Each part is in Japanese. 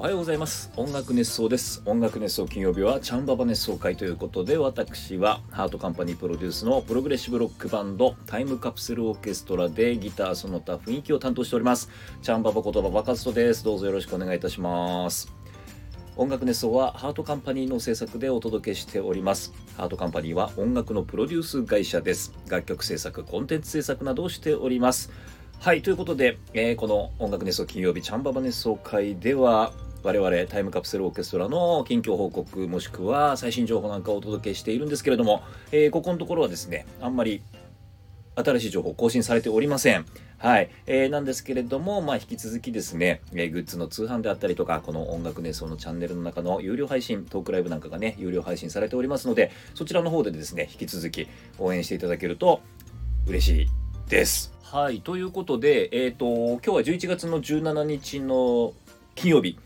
おはようございます。音楽熱想です。音楽熱想金曜日はチャンババ熱想回ということで私はハートカンパニープロデュースのプログレッシブロックバンドタイムカプセルオーケストラでギターその他雰囲気を担当しております。チャンババ言葉バカストです。どうぞよろしくお願いいたします。音楽熱想はハートカンパニーの制作でお届けしております。ハートカンパニーは音楽のプロデュース会社です。楽曲制作コンテンツ制作などをしております。はいということで、えー、この音楽熱奏金曜日チャンババ熱奏会では我々タイムカプセルオーケストラの近況報告もしくは最新情報なんかをお届けしているんですけれども、えー、ここのところはですねあんまり新しい情報更新されておりません。はい。えー、なんですけれども、まあ、引き続きですね、えー、グッズの通販であったりとか、この音楽熱奏のチャンネルの中の有料配信、トークライブなんかがね、有料配信されておりますので、そちらの方でですね、引き続き応援していただけると嬉しいです。はい。ということで、えっ、ー、と、今日は11月の17日の金曜日、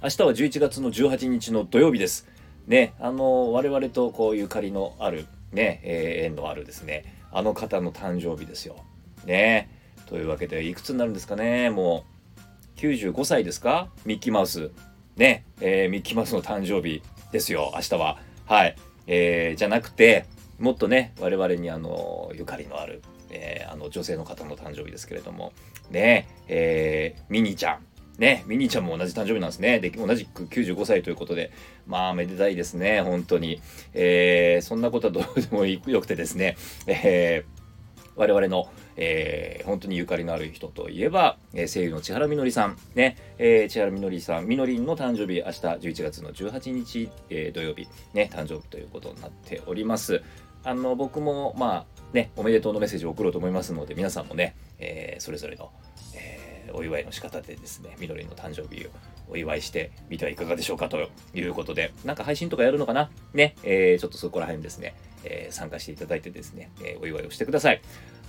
明日は11月の18日の土曜日です。ね、あの、我々とこうゆかりのある、ね、えー、縁のあるですね、あの方の誕生日ですよ。ね。というわけで、いくつになるんですかね、もう、95歳ですか？ミッキーマウス。ね、えー、ミッキーマウスの誕生日ですよ、明日は。はい。えー、じゃなくて、もっとね、我々にあの、ゆかりのある、えー、あの女性の方の誕生日ですけれども、ね、えー、ミニちゃん。ね、ミニーちゃんも同じ誕生日なんですね。で、同じく95歳ということで、まあ、めでたいですね、本当に。えー、そんなことはどうでもよくてですね、えー、我々の、えー、本当にゆかりのある人といえば、えー、声優の千原みのりさん、ね、えー、千原みのりさん、みのりんの誕生日、明日11月の18日、えー、土曜日、ね、誕生日ということになっております。あの、僕も、まあ、ね、おめでとうのメッセージを送ろうと思いますので、皆さんもね、えー、それぞれの、えーお祝いの仕方でですね、みのりの誕生日をお祝いしてみてはいかがでしょうかということで、なんか配信とかやるのかな？ね、えー、ちょっとそこら辺ですね、えー、参加していただいてですね、えー、お祝いをしてください。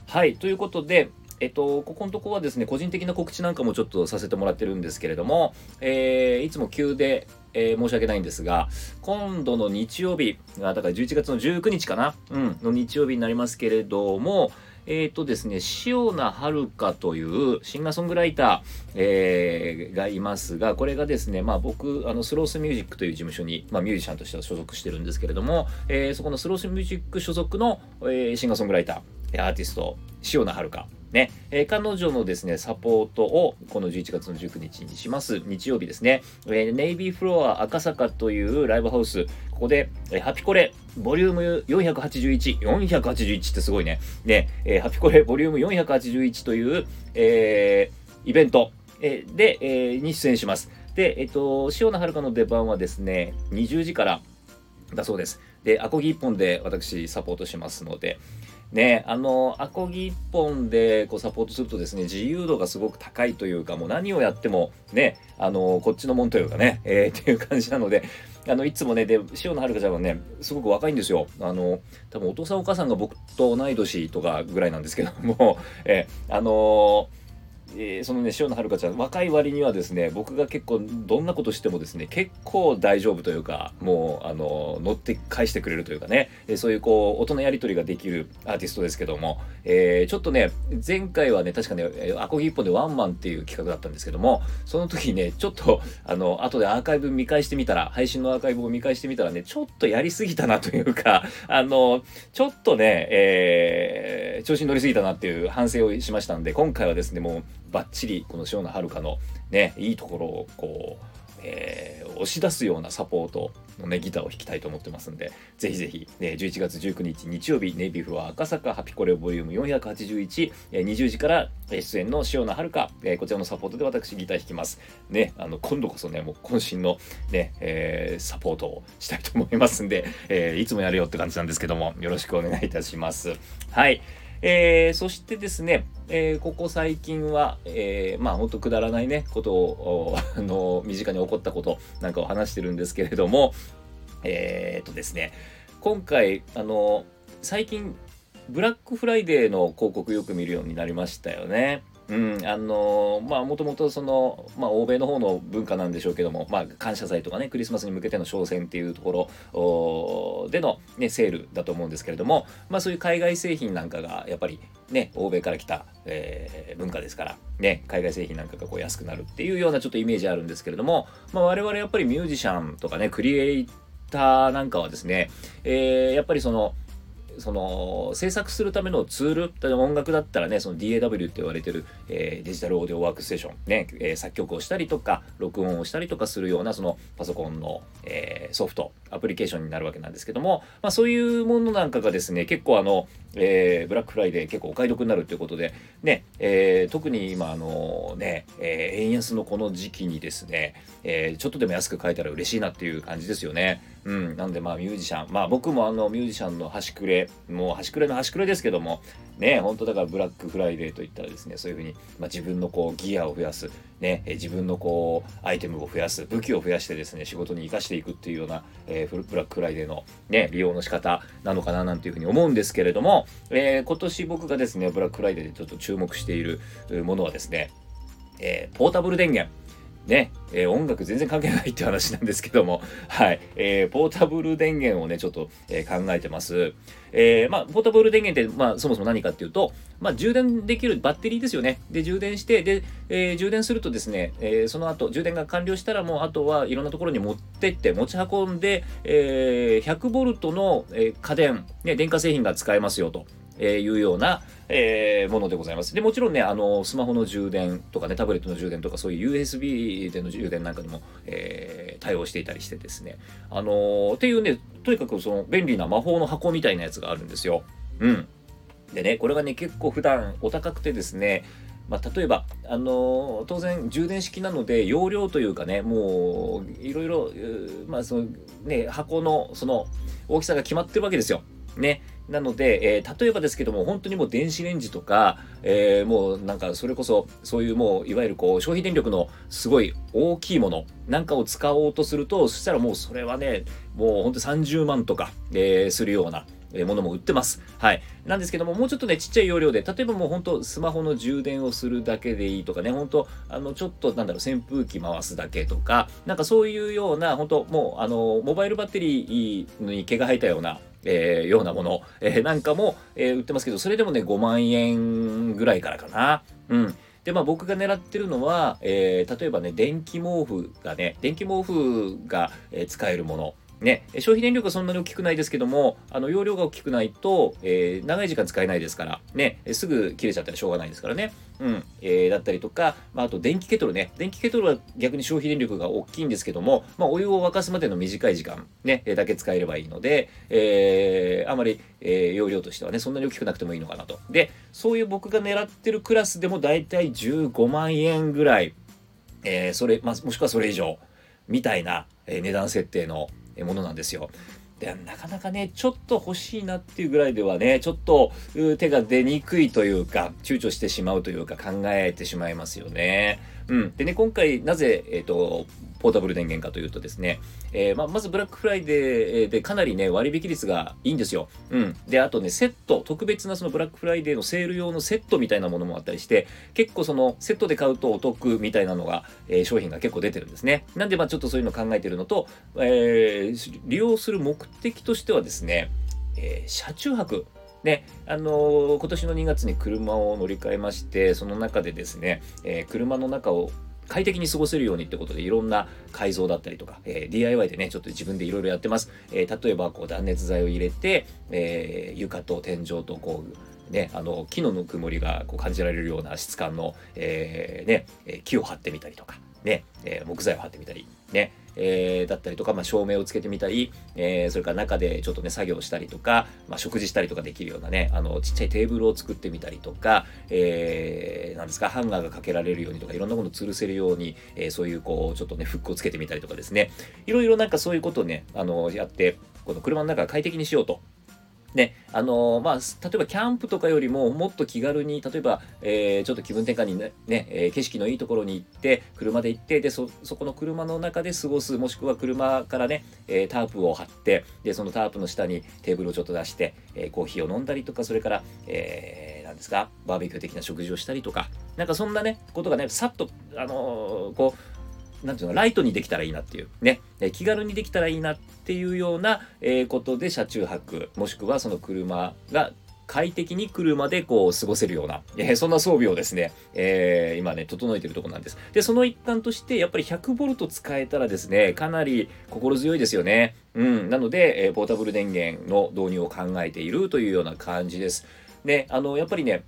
はい、ということで、えっと、ここのとこはですね、個人的な告知なんかもちょっとさせてもらってるんですけれども、えー、いつも急で、えー、申し訳ないんですが、今度の日曜日が、だから11月の19日かな、うん、の日曜日になりますけれども、えっ、ー、とですね、塩名遥というシンガーソングライター、えー、がいますが、これがですね、まあ僕、あの、スロースミュージックという事務所に、まあミュージシャンとしては所属してるんですけれども、えー、そこのスロースミュージック所属の、え、シンガーソングライター、アーティスト、塩名遥ね、えー、彼女のですね、サポートをこの11月の19日にします。日曜日ですね、えー、ネイビーフロア赤坂というライブハウス、ここで、えー、ハピコレボリューム481、481ってすごいね。ね、えー、ハピコレボリューム481という、えー、イベント、えー、で、えー、に出演します。で、えっ、ー、と、塩野遥の出番はですね、20時からだそうです。で、アコギ1本で私サポートしますので、ね、あの、アコギ一本でこうサポートするとですね、自由度がすごく高いというか、もう何をやってもね、あの、こっちのもんというかね、えー、っていう感じなので、あの、いつもね、で、塩野遥ちゃんはね、すごく若いんですよ。あの、多分お父さんお母さんが僕と同い年とかぐらいなんですけども、えー、あのーえー、そのね塩野遥ちゃん若い割にはですね僕が結構どんなことしてもですね結構大丈夫というかもうあの乗って返してくれるというかね、えー、そういうこう音のやり取りができるアーティストですけども、えー、ちょっとね前回はね確かねアコギ一本でワンマンっていう企画だったんですけどもその時ねちょっとあの後でアーカイブ見返してみたら配信のアーカイブを見返してみたらねちょっとやりすぎたなというか あのちょっとね、えー、調子に乗りすぎたなっていう反省をしましたんで今回はですねもうバッチリこの塩野遥のねいいところをこう、えー、押し出すようなサポートのねギターを弾きたいと思ってますんでぜひぜひ、ね、11月19日日曜日ネイビーフロア赤坂ハピコレボリューム481、えー、20時から出演の塩野遥、えー、こちらのサポートで私ギター弾きます。ねあの今度こそねもう渾身のね、えー、サポートをしたいと思いますんで、えー、いつもやるよって感じなんですけどもよろしくお願いいたします。はい。えー、そしてですね、えー、ここ最近は、えー、まあ本当くだらないね、ことを、あの、身近に起こったことなんかを話してるんですけれども、えー、っとですね、今回、あの、最近、ブラックフライデーの広告よく見るようになりましたよね。うん、あのまあもともとその、ま、欧米の方の文化なんでしょうけども、まあ、感謝祭とかねクリスマスに向けての商戦っていうところでの、ね、セールだと思うんですけれども、まあ、そういう海外製品なんかがやっぱりね欧米から来た、えー、文化ですから、ね、海外製品なんかがこう安くなるっていうようなちょっとイメージあるんですけれども、まあ、我々やっぱりミュージシャンとかねクリエイターなんかはですね、えー、やっぱりそのその制作するためのツール音楽だったらねその DAW って言われてる、えー、デジタルオーディオワークステーションね、えー、作曲をしたりとか録音をしたりとかするようなそのパソコンの、えー、ソフトアプリケーションになるわけなんですけども、まあ、そういうものなんかがですね結構あの、えー、ブラックフライデー結構お買い得になるということでね、えー、特に今あのね、えー、円安のこの時期にですね、え、ちょっとでも安く買えたら嬉しいなっていう感じですよね。うん、なんでまあミュージシャンまあ僕もあのミュージシャンの端くれもう端くれの端くれですけどもね本当だからブラックフライデーといったらですねそういうふうに、まあ、自分のこうギアを増やすね自分のこうアイテムを増やす武器を増やしてですね仕事に生かしていくっていうような、えー、ブラックフライデーのね利用の仕方なのかななんていうふうに思うんですけれども、えー、今年僕がですねブラックフライデーでちょっと注目しているものはですね、えー、ポータブル電源。ね、えー、音楽全然関係ないって話なんですけども、はい、えー、ポータブル電源をね、ちょっと、えー、考えてます。えー、まあ、ポータブル電源って、まあ、そもそも何かっていうと、まあ、充電できるバッテリーですよね。で、充電して、で、えー、充電するとですね、えー、その後、充電が完了したら、もう、あとはいろんなところに持ってって、持ち運んで、えー、100ボルトの、えー、家電、ね、電化製品が使えますよと。えー、いうような、えー、ものでございます。で、もちろんね、あの、スマホの充電とかね、タブレットの充電とか、そういう USB での充電なんかにも、えー、対応していたりしてですね、あのー、っていうね、とにかくその便利な魔法の箱みたいなやつがあるんですよ。うん。でね、これがね、結構普段お高くてですね、まあ、例えば、あのー、当然充電式なので容量というかねもういろいろ、まあそのね、箱のその大きさが決まってるわけですよ。ね。なので、えー、例えばですけども、本当にもう電子レンジとか、えー、もうなんかそれこそ、そういうもう、いわゆるこう、消費電力のすごい大きいものなんかを使おうとすると、そしたらもうそれはね、もう本当30万とか、えー、するような、ものも売ってます。はい。なんですけども、もうちょっとね、ちっちゃい容量で、例えばもう本当スマホの充電をするだけでいいとかね、本当あの、ちょっとなんだろう、扇風機回すだけとか、なんかそういうような、本当もう、あの、モバイルバッテリーに毛が生えたような、えー、ようなもの、えー、なんかも、えー、売ってますけど、それでもね、5万円ぐらいからかな。うん。で、まあ僕が狙ってるのは、えー、例えばね、電気毛布がね、電気毛布が、えー、使えるもの。ね、消費電力はそんなに大きくないですけども、あの容量が大きくないと、えー、長い時間使えないですから、ね、すぐ切れちゃったらしょうがないですからね。うん、えー、だったりとか、まあ、あと電気ケトルね。電気ケトルは逆に消費電力が大きいんですけども、まあ、お湯を沸かすまでの短い時間、ね、だけ使えればいいので、えー、あまり、えー、容量としてはね、そんなに大きくなくてもいいのかなと。で、そういう僕が狙ってるクラスでもだいたい15万円ぐらい、えー、それ、まあ、もしくはそれ以上、みたいな、え値段設定のものなんですよ。でなかなかね、ちょっと欲しいなっていうぐらいではね、ちょっと手が出にくいというか、躊躇してしまうというか考えてしまいますよね。うん。でね、今回なぜ、えっ、ー、と、ポータブル電源かというとですね、えー、ままずブラックフライデーでかなりね、割引率がいいんですよ。うん。で、あとね、セット、特別なそのブラックフライデーのセール用のセットみたいなものもあったりして、結構そのセットで買うとお得みたいなのが、えー、商品が結構出てるんですね。なんで、まあちょっとそういうの考えてるのと、えー、利用する目的としてはですね、え、車中泊ね、あのー、今年の2月に車を乗り換えまして、その中でですね、えー、車の中を快適に過ごせるようにってことでいろんな改造だったりとか、えー、DIY でね、ちょっと自分でいろいろやってます。えー、例えばこう断熱材を入れて、えー、床と天井とこう、ね、あの木のぬくもりがこう感じられるような質感の、えーね、木を張ってみたりとか、ね、え木材を張ってみたり、ね、えー、だったりとか、まあ、照明をつけてみたり、えー、それから中でちょっとね、作業したりとか、まあ、食事したりとかできるようなね、あの、ちっちゃいテーブルを作ってみたりとか、えー、なんですか、ハンガーがかけられるようにとか、いろんなものを吊るせるように、えー、そういう、こう、ちょっとね、フックをつけてみたりとかですね、いろいろなんかそういうことをね、あの、やって、この車の中快適にしようとね、あのー、まあ、例えばキャンプとかよりももっと気軽に、例えば、えー、ちょっと気分転換にね、ねえー、景色のいいところに行って、車で行って、で、そ、そこの車の中で過ごす、もしくは車からね、えタープを張って、で、そのタープの下にテーブルをちょっと出して、えコーヒーを飲んだりとか、それから、えー、なんですか、バーベキュー的な食事をしたりとか、なんかそんなねことがねさっとあの、こうなんていうのライトにできたらいいなっていうねえ気軽にできたらいいなっていうような、えー、ことで車中泊もしくはその車が快適に車でこう過ごせるような、えー、そんな装備をですね、えー、今ね、整えてるとこなんです。で、その一環として、やっぱり 100V 使えたらですね、かなり心強いですよね。うん。なので、えー、ポータブル電源の導入を考えているというような感じです。で、あの、やっぱりね、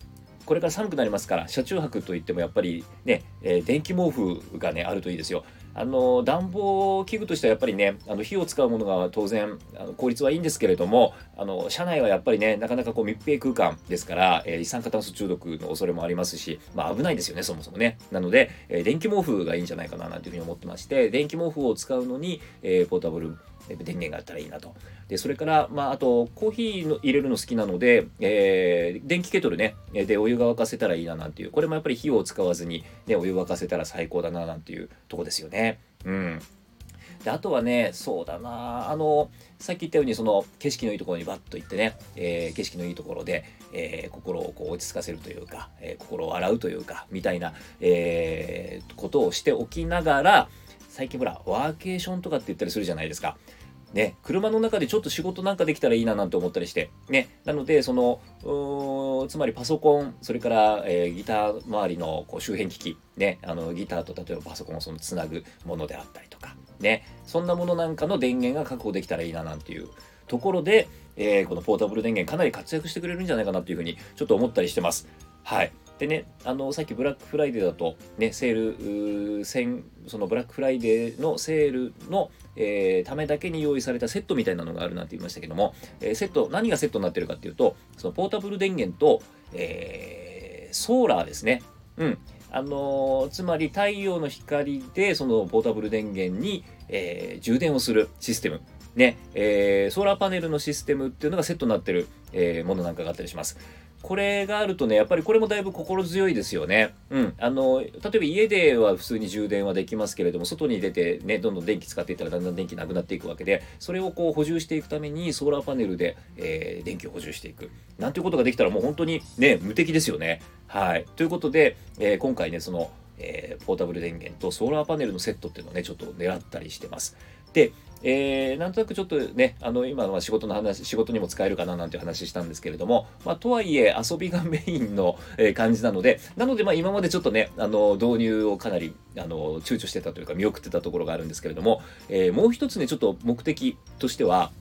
これから寒くなりますから、車中泊といってもやっぱりね、えー、電気毛布がね、あるといいですよ。あの暖房器具としてはやっぱりねあの火を使うものが当然あの効率はいいんですけれどもあの車内はやっぱりねなかなかこう密閉空間ですから、えー、一酸化炭素中毒の恐れもありますし、まあ、危ないですよねそもそもねなので、えー、電気毛布がいいんじゃないかななんていうふうに思ってまして電気毛布を使うのに、えー、ポータブル電源があったらいいなと。で、それから、まあ、あと、コーヒーの入れるの好きなので、えー、電気ケトルね、で、お湯が沸かせたらいいななんていう、これもやっぱり火を使わずに、ね、お湯沸かせたら最高だななんていうとこですよね。うん。であとはね、そうだな、あの、さっき言ったように、その景色のいいところにバッと行ってね、えー、景色のいいところで、えー、心をこう落ち着かせるというか、えー、心を洗うというか、みたいな、えことをしておきながら、最近ほら、ワーケーションとかって言ったりするじゃないですか。ね、車の中でちょっと仕事なんかできたらいいななんて思ったりして、ね、なので、その、つまりパソコン、それから、えー、ギター周りのこう周辺機器、ね、あのギターと例えばパソコンをそのつなぐものであったりとか、ね、そんなものなんかの電源が確保できたらいいななんていうところで、えー、このポータブル電源かなり活躍してくれるんじゃないかなっていうふうにちょっと思ったりしてます。はい。でね、あの、さっきブラックフライデーだと、ね、セール、そのブラックフライデーのセールの、えー、ためだけに用意されたセットみたいなのがあるなんて言いましたけども、えー、セット、何がセットになってるかっていうと、そのポータブル電源と、えー、ソーラーですね。うん。あのつまり太陽の光でそのポータブル電源に、え充電をするシステム。ね、えソーラーパネルのシステムっていうのがセットになってる、えものなんかがあったりします。これがあるとね、やっぱりこれもだいぶ心強いですよね。うん。あの、例えば家では普通に充電はできますけれども、外に出てね、どんどん電気使っていったらだんだん電気なくなっていくわけで、それをこう補充していくためにソーラーパネルで、えー、電気を補充していく。なんていうことができたらもう本当にね、無敵ですよね。はい。ということで、えー、今回ね、その、えー、ポータブル電源とソーラーパネルのセットっていうのをね、ちょっと狙ったりしてます。で、えー、なんとなくちょっとね、あの、今は仕事の話、仕事にも使えるかななんて話したんですけれども、まあ、とはいえ遊びがメインの、えー、感じなので、なので、まあ、今までちょっとね、あの、導入をかなり、あの、躊躇してたというか、見送ってたところがあるんですけれども、えー、もう一つね、ちょっと目的としては、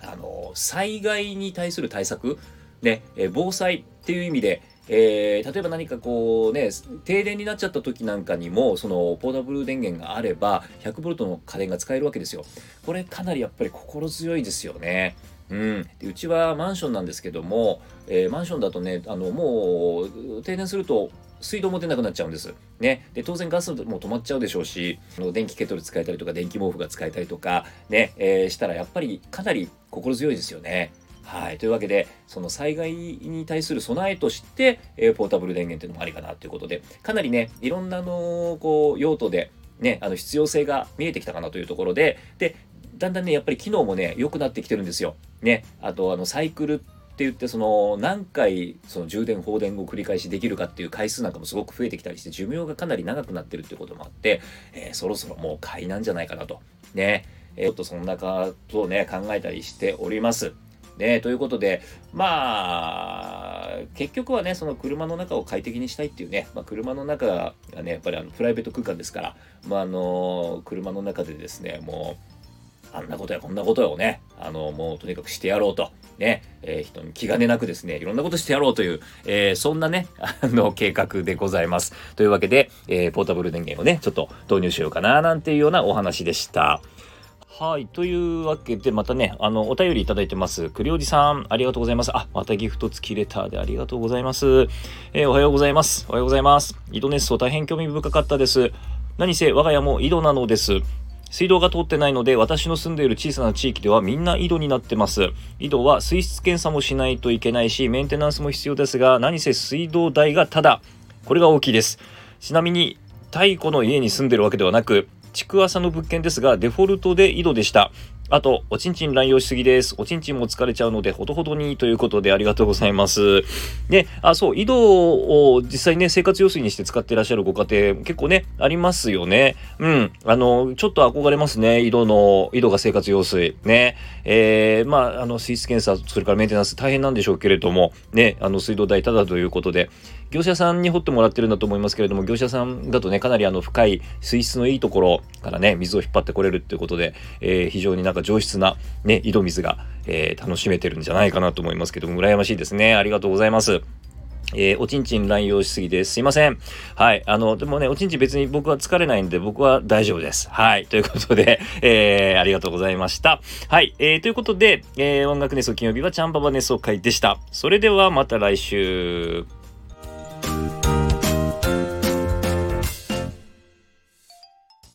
あの、災害に対する対策、ね、え防災っていう意味で、えー、例えば何かこうね、停電になっちゃった時なんかにも、そのポータブル電源があれば、100V の家電が使えるわけですよ。これかなりやっぱり心強いですよね。うん、でうちはマンションなんですけども、えー、マンションだとね、あのもう停電すると水道も出なくなっちゃうんです。ね。で、当然ガスも止まっちゃうでしょうし、電気ケトル使えたりとか、電気毛布が使えたりとか、ね、えー、したらやっぱりかなり心強いですよね。はい。というわけで、その災害に対する備えとして、えー、ポータブル電源っていうのもありかなということで、かなりね、いろんなの、こう、用途で、ね、あの、必要性が見えてきたかなというところで、で、だんだんね、やっぱり機能もね、良くなってきてるんですよ。ね。あと、あの、サイクルって言ってその何回その充電放電を繰り返しできるかっていう回数なんかもすごく増えてきたりして寿命がかなり長くなってるっていうこともあって、えー、そろそろもう買いなんじゃないかなとねえー、ちょっとそんなことをね考えたりしておりますね、ということで、まあ、結局はね、その車の中を快適にしたいっていうね、まあ、車の中がね、やっぱりあのプライベート空間ですから、まあ、あの、車の中でですね、もう、あんなことやこんなことをね、あの、もうとにかくしてやろうと。ね、えー、人に気兼ねなくですね、いろんなことしてやろうという、えー、そんなね、あの、計画でございます。というわけで、えー、ポータブル電源をね、ちょっと導入しようかな、なんていうようなお話でした。はい。というわけで、またね、あの、お便りいただいてます。栗おじさん、ありがとうございます。あ、またギフト付きレターでありがとうございます。えー、おはようございます。おはようございます。井戸熱奏大変興味深かったです。何せ、我が家も井戸なのです。水道が通ってないので、私の住んでいる小さな地域ではみんな井戸になってます。井戸は水質検査もしないといけないし、メンテナンスも必要ですが、何せ水道代がただ。これが大きいです。ちなみに、太古の家に住んでるわけではなく、築浅の物件ですが、デフォルトで井戸でした。あと、おちんちん乱用しすぎです。おちんちんも疲れちゃうので、ほどほどにということでありがとうございます。で、あ、そう、井戸を実際ね、生活用水にして使ってらっしゃるご家庭、結構ね、ありますよね。うん。あの、ちょっと憧れますね。井戸の、井戸が生活用水。ね。えー、まあ、あの、水質検査、それからメンテナンス大変なんでしょうけれども、ね、あの、水道代ただということで、業者さんに掘ってもらってるんだと思いますけれども、業者さんだとね、かなりあの、深い水質のいいところからね、水を引っ張ってこれるっていうことで、えー、非常になんか上質なね、井戸水が、えー、楽しめてるんじゃないかなと思いますけども、羨ましいですね。ありがとうございます。えー、おちんちん乱用しすぎです。すいません。はい。あの、でもね、おちんちん別に僕は疲れないんで、僕は大丈夫です。はい。ということで、えー、ありがとうございました。はい。えー、ということで、えー、音楽熱奏金曜日はチャンババ熱奏会でした。それではまた来週。